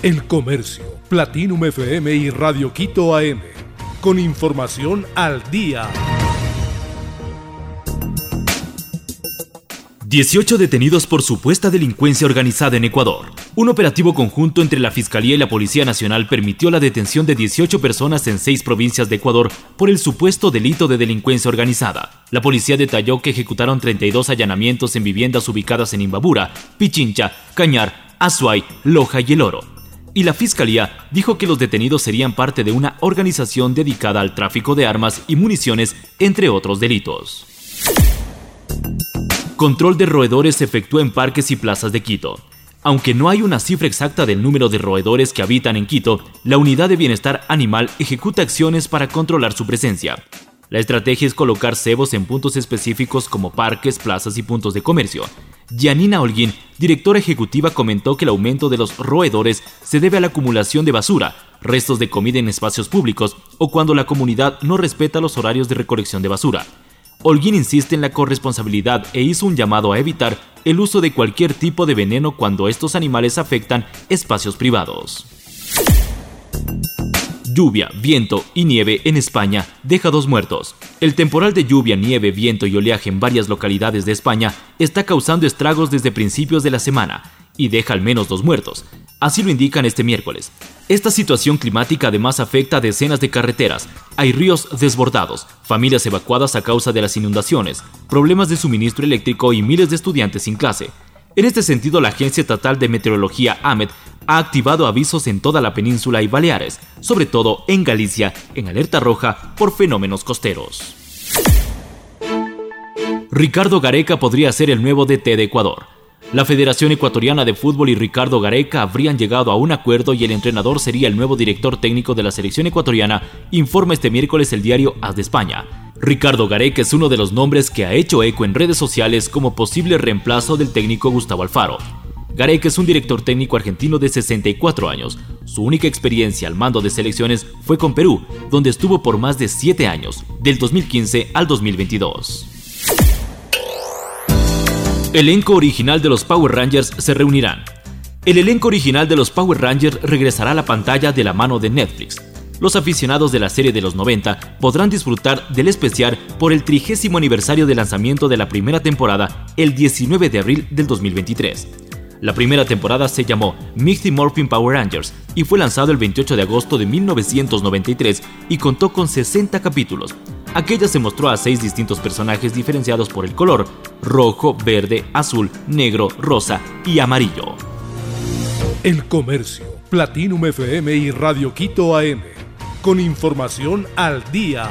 El Comercio, Platinum FM y Radio Quito AM. Con información al día. 18 detenidos por supuesta delincuencia organizada en Ecuador. Un operativo conjunto entre la Fiscalía y la Policía Nacional permitió la detención de 18 personas en seis provincias de Ecuador por el supuesto delito de delincuencia organizada. La policía detalló que ejecutaron 32 allanamientos en viviendas ubicadas en Imbabura, Pichincha, Cañar, Azuay, Loja y El Oro. Y la Fiscalía dijo que los detenidos serían parte de una organización dedicada al tráfico de armas y municiones, entre otros delitos. Control de roedores se efectúa en parques y plazas de Quito. Aunque no hay una cifra exacta del número de roedores que habitan en Quito, la Unidad de Bienestar Animal ejecuta acciones para controlar su presencia. La estrategia es colocar cebos en puntos específicos como parques, plazas y puntos de comercio. Janina Holguín, directora ejecutiva, comentó que el aumento de los roedores se debe a la acumulación de basura, restos de comida en espacios públicos o cuando la comunidad no respeta los horarios de recolección de basura. Holguín insiste en la corresponsabilidad e hizo un llamado a evitar el uso de cualquier tipo de veneno cuando estos animales afectan espacios privados. Lluvia, viento y nieve en España deja dos muertos. El temporal de lluvia, nieve, viento y oleaje en varias localidades de España está causando estragos desde principios de la semana y deja al menos dos muertos. Así lo indican este miércoles. Esta situación climática además afecta a decenas de carreteras. Hay ríos desbordados, familias evacuadas a causa de las inundaciones, problemas de suministro eléctrico y miles de estudiantes sin clase. En este sentido, la Agencia Estatal de Meteorología AMET ha activado avisos en toda la península y Baleares, sobre todo en Galicia, en alerta roja por fenómenos costeros. Ricardo Gareca podría ser el nuevo DT de Ecuador. La Federación Ecuatoriana de Fútbol y Ricardo Gareca habrían llegado a un acuerdo y el entrenador sería el nuevo director técnico de la selección ecuatoriana, informa este miércoles el diario As de España. Ricardo Gareca es uno de los nombres que ha hecho eco en redes sociales como posible reemplazo del técnico Gustavo Alfaro. Gareca es un director técnico argentino de 64 años. Su única experiencia al mando de selecciones fue con Perú, donde estuvo por más de 7 años, del 2015 al 2022. Elenco original de los Power Rangers se reunirán. El elenco original de los Power Rangers regresará a la pantalla de la mano de Netflix. Los aficionados de la serie de los 90 podrán disfrutar del especial por el trigésimo aniversario de lanzamiento de la primera temporada el 19 de abril del 2023. La primera temporada se llamó Mighty Morphin Power Rangers y fue lanzado el 28 de agosto de 1993 y contó con 60 capítulos, Aquella se mostró a seis distintos personajes diferenciados por el color, rojo, verde, azul, negro, rosa y amarillo. El Comercio, Platinum FM y Radio Quito AM, con información al día.